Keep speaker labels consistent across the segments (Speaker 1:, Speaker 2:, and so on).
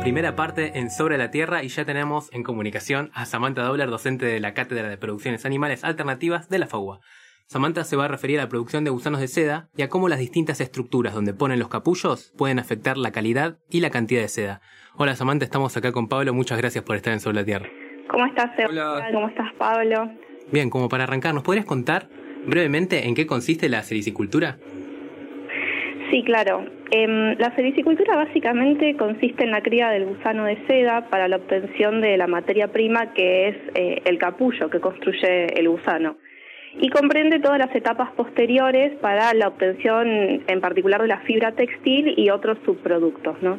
Speaker 1: primera parte en Sobre la Tierra y ya tenemos en comunicación a Samantha Dobler, docente de la Cátedra de Producciones Animales Alternativas de la FAUA. Samantha se va a referir a la producción de gusanos de seda y a cómo las distintas estructuras donde ponen los capullos pueden afectar la calidad y la cantidad de seda. Hola Samantha, estamos acá con Pablo, muchas gracias por estar en Sobre la Tierra.
Speaker 2: ¿Cómo estás, Hola. ¿Cómo estás, Pablo?
Speaker 1: Bien, como para arrancar, ¿nos podrías contar brevemente en qué consiste la sericicultura?
Speaker 2: Sí, claro. Em, la sericicultura básicamente consiste en la cría del gusano de seda para la obtención de la materia prima que es eh, el capullo que construye el gusano. Y comprende todas las etapas posteriores para la obtención en particular de la fibra textil y otros subproductos, ¿no?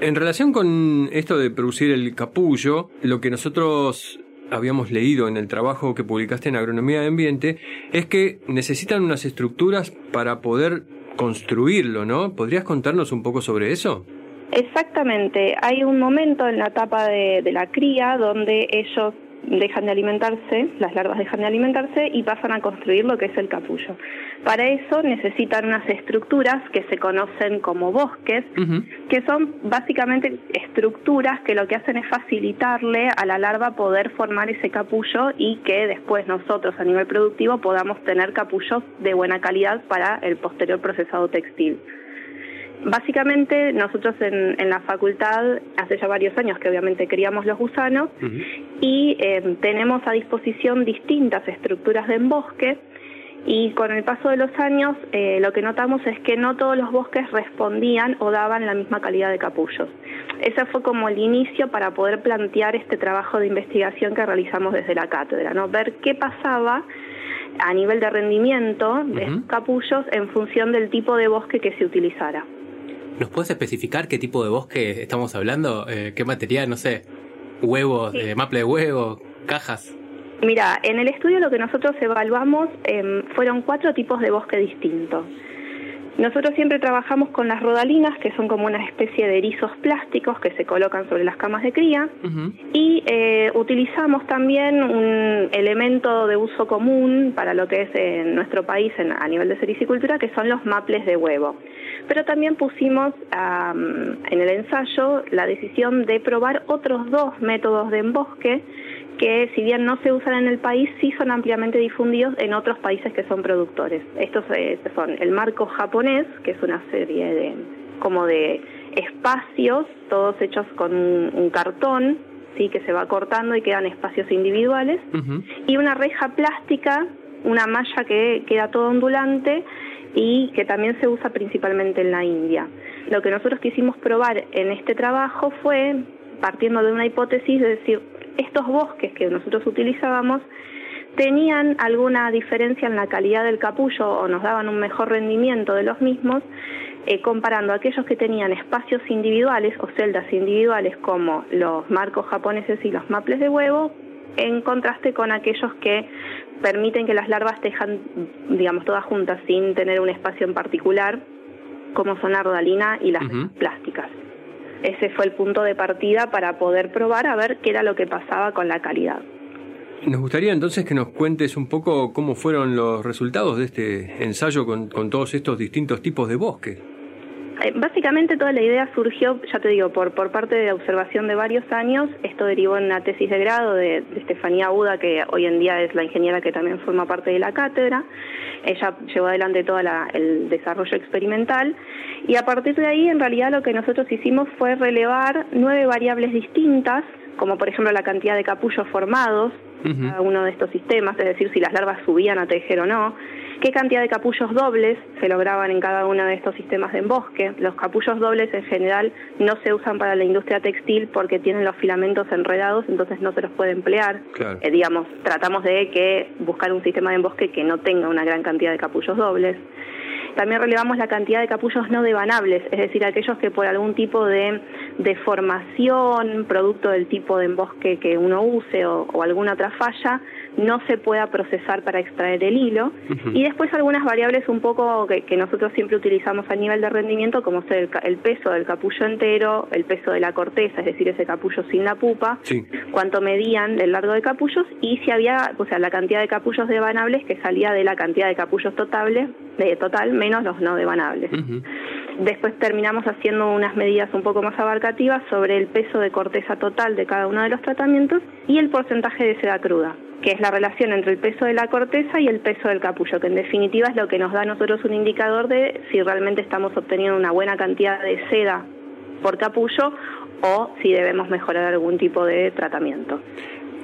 Speaker 3: En relación con esto de producir el capullo, lo que nosotros habíamos leído en el trabajo que publicaste en Agronomía de Ambiente es que necesitan unas estructuras para poder construirlo, ¿no? ¿Podrías contarnos un poco sobre eso?
Speaker 2: Exactamente. Hay un momento en la etapa de, de la cría donde ellos dejan de alimentarse, las larvas dejan de alimentarse y pasan a construir lo que es el capullo. Para eso necesitan unas estructuras que se conocen como bosques, que son básicamente estructuras que lo que hacen es facilitarle a la larva poder formar ese capullo y que después nosotros a nivel productivo podamos tener capullos de buena calidad para el posterior procesado textil. Básicamente nosotros en, la facultad hace ya varios años que obviamente criamos los gusanos y eh, tenemos a disposición distintas estructuras de embosque y con el paso de los años eh, lo que notamos es que no todos los bosques respondían o daban la misma calidad de capullos. Ese fue como el inicio para poder plantear este trabajo de investigación que realizamos desde la cátedra, ¿no? ver qué pasaba a nivel de rendimiento de capullos en función del tipo de bosque que se utilizara.
Speaker 1: ¿Nos puedes especificar qué tipo de bosque estamos hablando? Eh, ¿Qué material? No sé, huevos, eh, maple de huevo, cajas.
Speaker 2: Mira, en el estudio lo que nosotros evaluamos em, fueron cuatro tipos de bosque distintos. Nosotros siempre trabajamos con las rodalinas, que son como una especie de erizos plásticos que se colocan sobre las camas de cría, y eh, utilizamos también un elemento de uso común para lo que es en nuestro país a nivel de sericicultura, que son los maples de huevo. Pero también pusimos en el ensayo la decisión de probar otros dos métodos de embosque que si bien no se usan en el país, sí son ampliamente difundidos en otros países que son productores. Estos eh, son el marco japonés, que es una serie de como de espacios, todos hechos con un, cartón, sí, que se va cortando y quedan espacios individuales, y una reja plástica, una malla que queda todo ondulante y que también se usa principalmente en la India. Lo que nosotros quisimos probar en este trabajo fue, partiendo de una hipótesis, de decir, estos bosques que nosotros utilizábamos tenían alguna diferencia en la calidad del capullo o nos daban un mejor rendimiento de los mismos, eh, comparando aquellos que tenían espacios individuales o celdas individuales como los marcos japoneses y los maples de huevo, en contraste con aquellos que permiten que las larvas tejan, digamos, todas juntas sin tener un espacio en particular, como son la rodalina y las plásticas ese fue el punto de partida para poder probar a ver qué era lo que pasaba con la calidad.
Speaker 3: Nos gustaría entonces que nos cuentes un poco cómo fueron los resultados de este ensayo con, todos estos distintos tipos de bosques.
Speaker 2: Eh, básicamente toda la idea surgió, ya te digo, por, por parte de observación de varios años. Esto derivó en una tesis de grado de, de Estefanía Buda, que hoy en día es la ingeniera que también forma parte de la cátedra. Ella llevó adelante todo el desarrollo experimental y a partir de ahí en realidad lo que nosotros hicimos fue relevar nueve variables distintas, como por ejemplo la cantidad de capullos formados, cada uno de estos sistemas, es decir, si las larvas subían a tejer o no, qué cantidad de capullos dobles se lograban en cada uno de estos sistemas de embosque. Los capullos dobles en general no se usan para la industria textil porque tienen los filamentos enredados, entonces no se los puede emplear. Eh, digamos, tratamos de que buscar un sistema de embosque que no tenga una gran cantidad de capullos dobles. También relevamos la cantidad de capullos no devanables, es decir, aquellos que por algún tipo de deformación, producto del tipo de embosque que uno use o, alguna otra falla, no se pueda procesar para extraer el hilo. Y después algunas variables un poco que, nosotros siempre utilizamos a nivel de rendimiento, como ser el, peso del capullo entero, el peso de la corteza, es decir, ese capullo sin la pupa, cuánto medían el largo de capullos y si había, o sea, la cantidad de capullos devanables que salía de la cantidad de capullos totables, de total menos los no devanables. Después terminamos haciendo unas medidas un poco más abarcativas sobre el peso de corteza total de cada uno de los tratamientos y el porcentaje de seda cruda, que es la relación entre el peso de la corteza y el peso del capullo, que en definitiva es lo que nos da a nosotros un indicador de si realmente estamos obteniendo una buena cantidad de seda por capullo o si debemos mejorar algún tipo de tratamiento.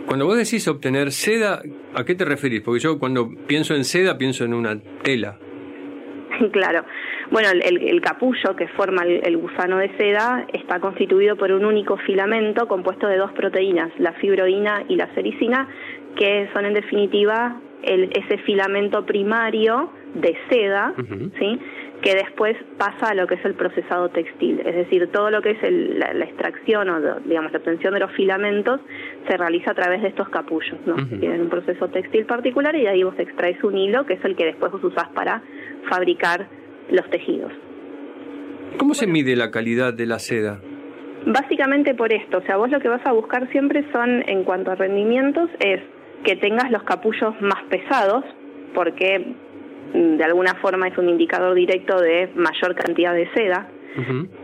Speaker 3: Cuando vos decís obtener seda, ¿a qué te referís? Porque yo cuando pienso en seda pienso en una tela.
Speaker 2: claro. Bueno, el, capullo que forma el, gusano de seda está constituido por un único filamento compuesto de dos proteínas, la fibroína y la sericina, que son en definitiva ese filamento primario de seda, ¿sí? que después pasa a lo que es el procesado textil, es decir, todo lo que es la, extracción o digamos la obtención de los filamentos se realiza a través de estos capullos, ¿no? Tienen un proceso textil particular y de ahí vos extraes un hilo que es el que después vos usás para fabricar los tejidos.
Speaker 3: ¿Cómo se mide la calidad de la seda?
Speaker 2: Básicamente por esto, o sea, vos lo que vas a buscar siempre son, en cuanto a rendimientos, es que tengas los capullos más pesados, porque mm, de alguna forma es un indicador directo de mayor cantidad de seda,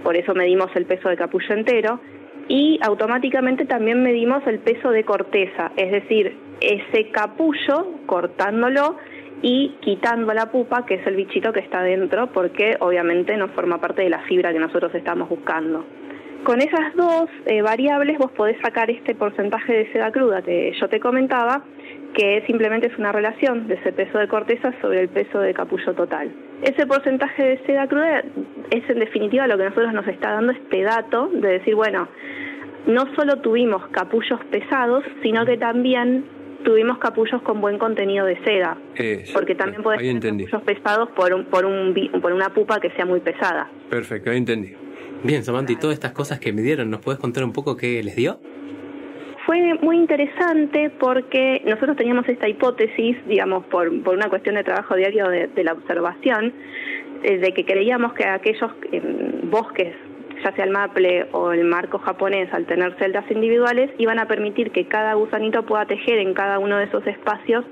Speaker 2: por eso medimos el peso de capullo entero, y automáticamente también medimos el peso de corteza, es decir, ese capullo, cortándolo, y quitando la pupa, que es el bichito que está dentro, porque obviamente no forma parte de la fibra que nosotros estamos buscando. Con esas dos eh, variables vos podés sacar este porcentaje de seda cruda que yo te comentaba, que simplemente es una relación de ese peso de corteza sobre el peso de capullo total. Ese porcentaje de seda cruda es en definitiva lo que nosotros nos está dando este dato de decir, bueno, no solo tuvimos capullos pesados, sino que también tuvimos capullos con buen contenido de seda, porque también pueden ser capullos pesados por, un, por, un, por una pupa que sea muy pesada.
Speaker 3: Perfecto, ahí entendí.
Speaker 1: Bien, Samantha, y todas estas cosas que me dieron, ¿nos puedes contar un poco qué les dio?
Speaker 2: Fue muy interesante porque nosotros teníamos esta hipótesis, digamos, por, por una cuestión de trabajo diario de, la observación, eh, de que creíamos que aquellos em, bosques ya sea el maple o el marco japonés, al tener celdas individuales, iban a permitir que cada gusanito pueda tejer en cada uno de esos espacios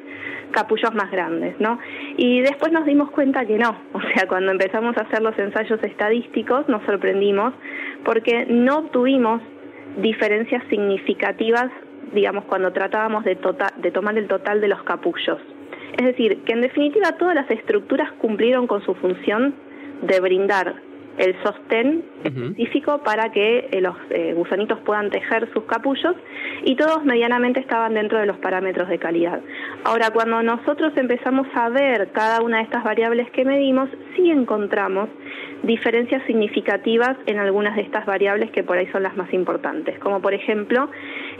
Speaker 2: capullos más grandes, ¿no? Y después nos dimos cuenta que no, o sea, cuando empezamos a hacer los ensayos estadísticos nos sorprendimos porque no obtuvimos diferencias significativas, digamos, cuando tratábamos de, tota-, de tomar el total de los capullos. Es decir, que en definitiva todas las estructuras cumplieron con su función de brindar el sostén específico para que eh, los eh, gusanitos puedan tejer sus capullos y todos medianamente estaban dentro de los parámetros de calidad. Ahora, cuando nosotros empezamos a ver cada una de estas variables que medimos, sí encontramos diferencias significativas en algunas de estas variables que por ahí son las más importantes, como por ejemplo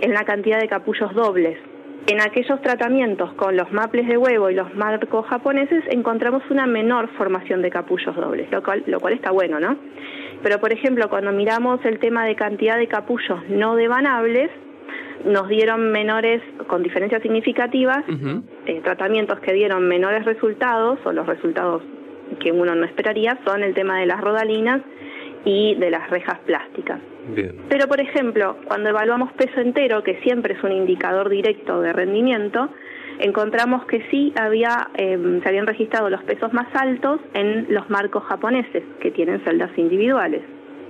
Speaker 2: en la cantidad de capullos dobles. En aquellos tratamientos con los maples de huevo y los marcos japoneses encontramos una menor formación de capullos dobles, lo cual, lo cual está bueno, ¿no? Pero, por ejemplo, cuando miramos el tema de cantidad de capullos no devanables, nos dieron menores, con diferencias significativas, eh, tratamientos que dieron menores resultados, o los resultados que uno no esperaría, son el tema de las rodalinas y de las rejas plásticas. Pero, por ejemplo, cuando evaluamos peso entero, que siempre es un indicador directo de rendimiento, encontramos que sí había, em, se habían registrado los pesos más altos en los marcos japoneses, que tienen celdas individuales.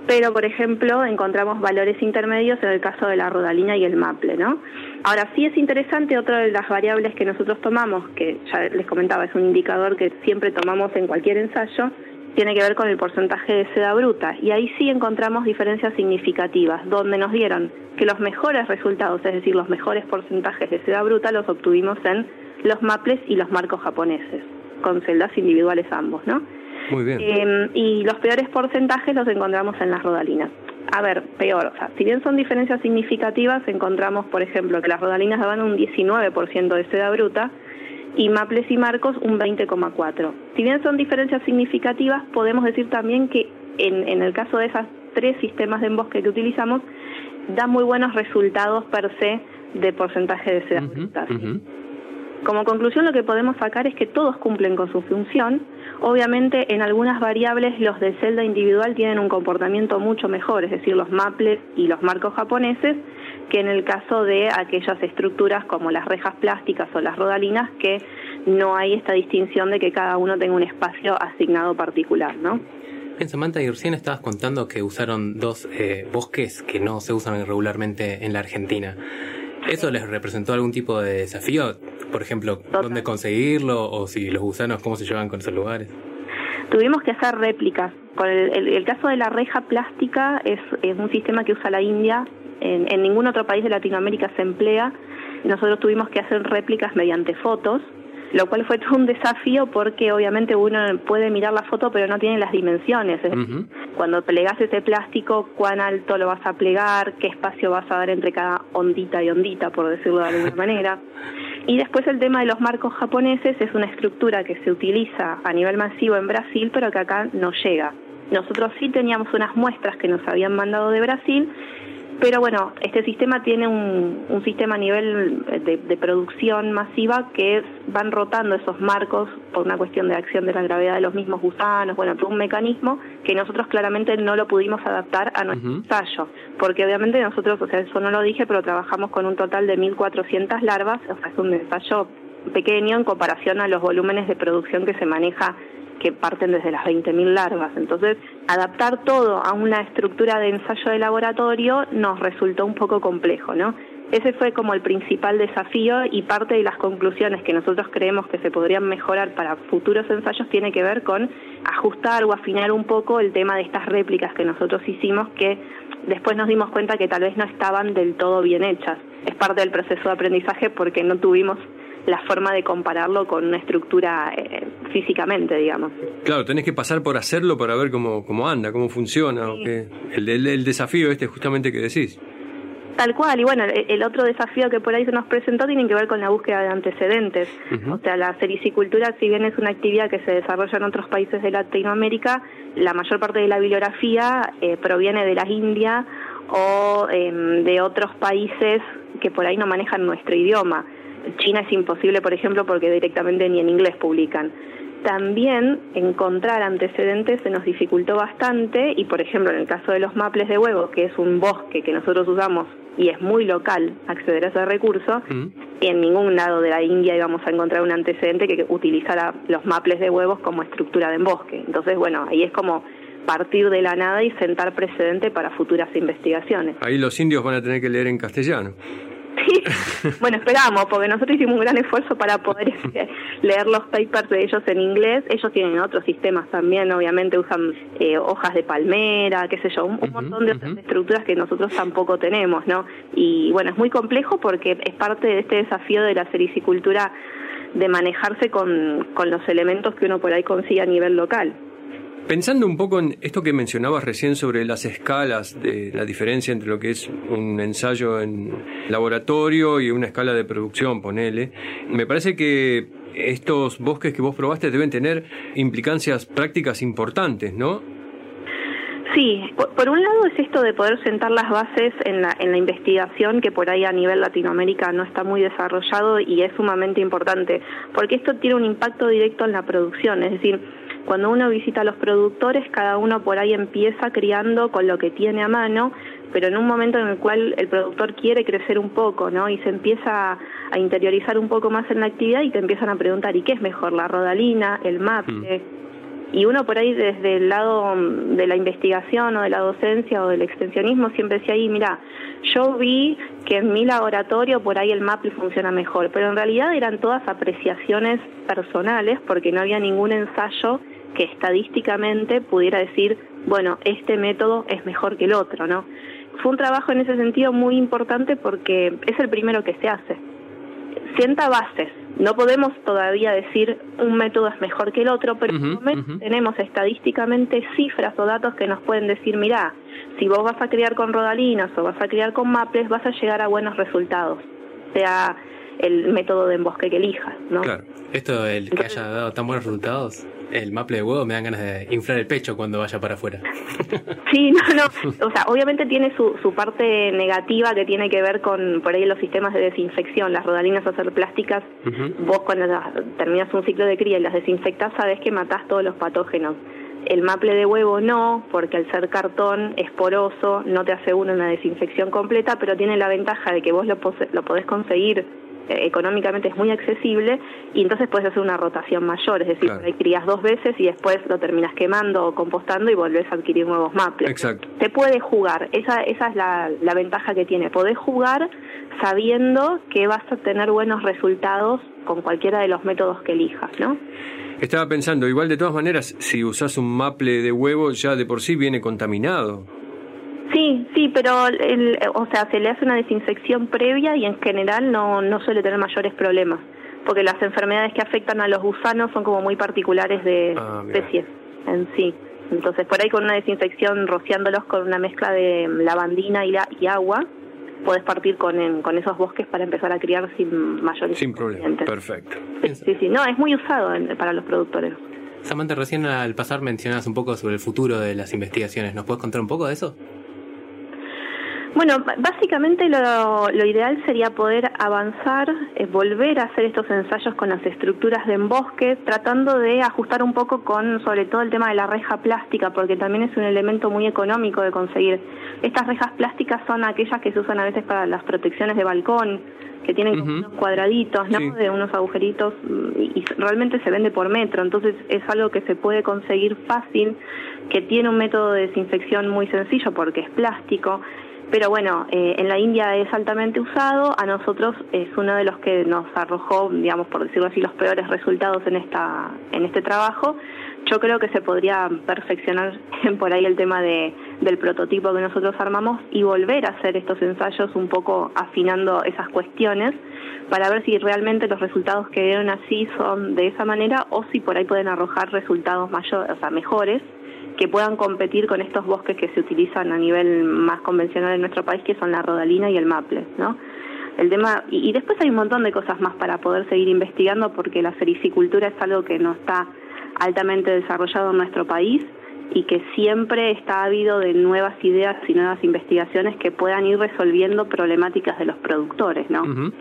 Speaker 2: Pero, por ejemplo, encontramos valores intermedios en el caso de la rodalina y el maple, ¿no? Ahora, sí es interesante, otra de las variables que nosotros tomamos, que ya les comentaba, es un indicador que siempre tomamos en cualquier ensayo, tiene que ver con el porcentaje de seda bruta y ahí sí encontramos diferencias significativas, donde nos dieron que los mejores resultados, es decir, los mejores porcentajes de seda bruta los obtuvimos en los maples y los marcos japoneses, con celdas individuales ambos, ¿no?
Speaker 3: Muy bien.
Speaker 2: Em, y los peores porcentajes los encontramos en las rodalinas. A ver, peor, o sea, si bien son diferencias significativas, encontramos, por ejemplo, que las rodalinas daban un 19% de seda bruta, y Maples y Marcos un 20,4. Si bien son diferencias significativas, podemos decir también que en, en el caso de esos tres sistemas de embosque que utilizamos, da muy buenos resultados per se de porcentaje de seda Como conclusión lo que podemos sacar es que todos cumplen con su función. Obviamente en algunas variables los de celda individual tienen un comportamiento mucho mejor, es decir, los maples y los marcos japoneses, que en el caso de aquellas estructuras como las rejas plásticas o las rodalinas, que no hay esta distinción de que cada uno tenga un espacio asignado particular, ¿no?
Speaker 1: En Samantha, y recién estabas contando que usaron dos eh, bosques que no se usan regularmente en la Argentina. ¿Eso les representó algún tipo de desafío? Por ejemplo, ¿dónde conseguirlo? ¿O si los gusanos, cómo se llevan con esos lugares?
Speaker 2: Tuvimos que hacer réplicas. Con el, caso de la reja plástica es, un sistema que usa la India. En, en ningún otro país de Latinoamérica se emplea. Nosotros tuvimos que hacer réplicas mediante fotos lo cual fue todo un desafío porque obviamente uno puede mirar la foto pero no tiene las dimensiones. Cuando plegas ese plástico, cuán alto lo vas a plegar, qué espacio vas a dar entre cada ondita y ondita, por decirlo de alguna manera. Y después el tema de los marcos japoneses es una estructura que se utiliza a nivel masivo en Brasil, pero que acá no llega. Nosotros sí teníamos unas muestras que nos habían mandado de Brasil pero bueno, este sistema tiene un, un sistema a nivel de, producción masiva que van rotando esos marcos por una cuestión de acción de la gravedad de los mismos gusanos, bueno, todo un mecanismo que nosotros claramente no lo pudimos adaptar a nuestro ensayo, porque obviamente nosotros, o sea, eso no lo dije, pero trabajamos con un total de 1.400 larvas, o sea, es un ensayo pequeño en comparación a los volúmenes de producción que se maneja que parten desde las 20.000 larvas. Entonces, adaptar todo a una estructura de ensayo de laboratorio nos resultó un poco complejo, ¿no? Ese fue como el principal desafío y parte de las conclusiones que nosotros creemos que se podrían mejorar para futuros ensayos tiene que ver con ajustar o afinar un poco el tema de estas réplicas que nosotros hicimos que después nos dimos cuenta que tal vez no estaban del todo bien hechas. Es parte del proceso de aprendizaje porque no tuvimos la forma de compararlo con una estructura eh, físicamente, digamos.
Speaker 3: Claro, tenés que pasar por hacerlo para ver cómo, cómo anda, cómo funciona, o qué. El, el, desafío este justamente que decís.
Speaker 2: Tal cual, y bueno, el, otro desafío que por ahí se nos presentó tiene que ver con la búsqueda de antecedentes. O sea, la sericicultura, si bien es una actividad que se desarrolla en otros países de Latinoamérica, la mayor parte de la bibliografía eh, proviene de la India o em, de otros países que por ahí no manejan nuestro idioma. China es imposible, por ejemplo, porque directamente ni en inglés publican. También encontrar antecedentes se nos dificultó bastante y, por ejemplo, en el caso de los maples de huevo, que es un bosque que nosotros usamos y es muy local acceder a ese recurso, en ningún lado de la India íbamos a encontrar un antecedente que utilizara los maples de huevos como estructura de bosque. Entonces, bueno, ahí es como partir de la nada y sentar precedente para futuras investigaciones.
Speaker 3: Ahí los indios van a tener que leer en castellano.
Speaker 2: Bueno, esperamos, porque nosotros hicimos un gran esfuerzo para poder este, leer los papers de ellos en inglés. Ellos tienen otros sistemas también, obviamente usan eh, hojas de palmera, qué sé yo, un, montón de otras estructuras que nosotros tampoco tenemos, ¿no? Y bueno, es muy complejo porque es parte de este desafío de la sericicultura de manejarse con, con los elementos que uno por ahí consigue a nivel local.
Speaker 3: Pensando un poco en esto que mencionabas recién sobre las escalas, de la diferencia entre lo que es un ensayo en laboratorio y una escala de producción, ponele, me parece que estos bosques que vos probaste deben tener implicancias prácticas importantes, ¿no?
Speaker 2: Sí, por, un lado es esto de poder sentar las bases en la, en la investigación que por ahí a nivel Latinoamérica no está muy desarrollado y es sumamente importante, porque esto tiene un impacto directo en la producción, es decir, cuando uno visita a los productores, cada uno por ahí empieza criando con lo que tiene a mano, pero en un momento en el cual el productor quiere crecer un poco, ¿no? Y se empieza a interiorizar un poco más en la actividad y te empiezan a preguntar, ¿y qué es mejor, la rodalina, el maple? Mm. Y uno por ahí desde el lado de la investigación o de la docencia o del extensionismo siempre decía ahí, mira, yo vi que en mi laboratorio por ahí el maple funciona mejor, pero en realidad eran todas apreciaciones personales porque no había ningún ensayo que estadísticamente pudiera decir, bueno, este método es mejor que el otro, ¿no? Fue un trabajo en ese sentido muy importante porque es el primero que se hace. Sienta bases. No podemos todavía decir un método es mejor que el otro, pero tenemos estadísticamente cifras o datos que nos pueden decir, mira, si vos vas a criar con rodalinas o vas a criar con maples, vas a llegar a buenos resultados. Sea el método de embosque que elijas, ¿no?
Speaker 1: Claro. Esto, el que haya dado tan buenos resultados, el maple de huevo me dan ganas de inflar el pecho cuando vaya para afuera.
Speaker 2: Sí, no, no. O sea, obviamente tiene su, su parte negativa que tiene que ver con por ahí los sistemas de desinfección. Las rodalinas a ser plásticas, vos cuando terminas un ciclo de cría y las desinfectas, sabes que matás todos los patógenos. El maple de huevo no, porque al ser cartón es poroso, no te asegura una desinfección completa, pero tiene la ventaja de que vos lo, lo podés conseguir económicamente es muy accesible y entonces puedes hacer una rotación mayor, es decir, ahí crías dos veces y después lo terminas quemando o compostando y volvés a adquirir nuevos maples.
Speaker 3: Exacto.
Speaker 2: Se puede jugar, esa, esa es la, la ventaja que tiene, podés jugar sabiendo que vas a tener buenos resultados con cualquiera de los métodos que elijas, ¿no?
Speaker 3: Estaba pensando, igual de todas maneras, si usas un maple de huevo ya de por sí viene contaminado.
Speaker 2: Sí, sí, pero el, o sea, se le hace una desinfección previa y en general no, no suele tener mayores problemas, porque las enfermedades que afectan a los gusanos son como muy particulares de
Speaker 3: Ah,
Speaker 2: especies en sí. Entonces, por ahí con una desinfección, rociándolos con una mezcla de lavandina y, la, y agua, puedes partir con, en- con esos bosques para empezar a criar sin mayores
Speaker 3: Sin problema. Perfecto.
Speaker 2: Sí, sí, sí, no, es muy usado en- para los productores.
Speaker 1: Samantha, recién al pasar mencionabas un poco sobre el futuro de las investigaciones. ¿Nos puedes contar un poco de eso?
Speaker 2: Bueno, básicamente lo, lo ideal sería poder avanzar, eh, volver a hacer estos ensayos con las estructuras de embosque, tratando de ajustar un poco con sobre todo el tema de la reja plástica, porque también es un elemento muy económico de conseguir. Estas rejas plásticas son aquellas que se usan a veces para las protecciones de balcón, que tienen como
Speaker 3: Ujú.
Speaker 2: unos cuadraditos, ¿no?
Speaker 3: Sí.
Speaker 2: De unos agujeritos mm, y, y realmente se vende por metro, entonces es algo que se puede conseguir fácil, que tiene un método de desinfección muy sencillo porque es plástico. Pero bueno, eh, en la India es altamente usado, a nosotros es uno de los que nos arrojó, digamos, por decirlo así, los peores resultados en esta en este trabajo. Yo creo que se podría perfeccionar por ahí el tema de, del prototipo que nosotros armamos y volver a hacer estos ensayos un poco afinando esas cuestiones para ver si realmente los resultados que dieron así son de esa manera o si por ahí pueden arrojar resultados mayores, o sea, mejores que puedan competir con estos bosques que se utilizan a nivel más convencional en nuestro país, que son la rodalina y el maple, ¿no? El tema y, después hay un montón de cosas más para poder seguir investigando, porque la sericicultura es algo que no está altamente desarrollado en nuestro país y que siempre está habido de nuevas ideas y nuevas investigaciones que puedan ir resolviendo problemáticas de los productores, ¿no?
Speaker 3: Ujú.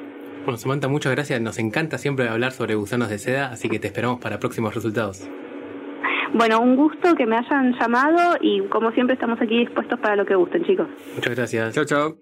Speaker 1: Bueno, Samantha, muchas gracias. Nos encanta siempre hablar sobre gusanos de seda, así que te esperamos para próximos resultados.
Speaker 2: Bueno, un gusto que me hayan llamado y como siempre estamos aquí dispuestos para lo que gusten, chicos.
Speaker 1: Muchas gracias.
Speaker 3: Chao, chao.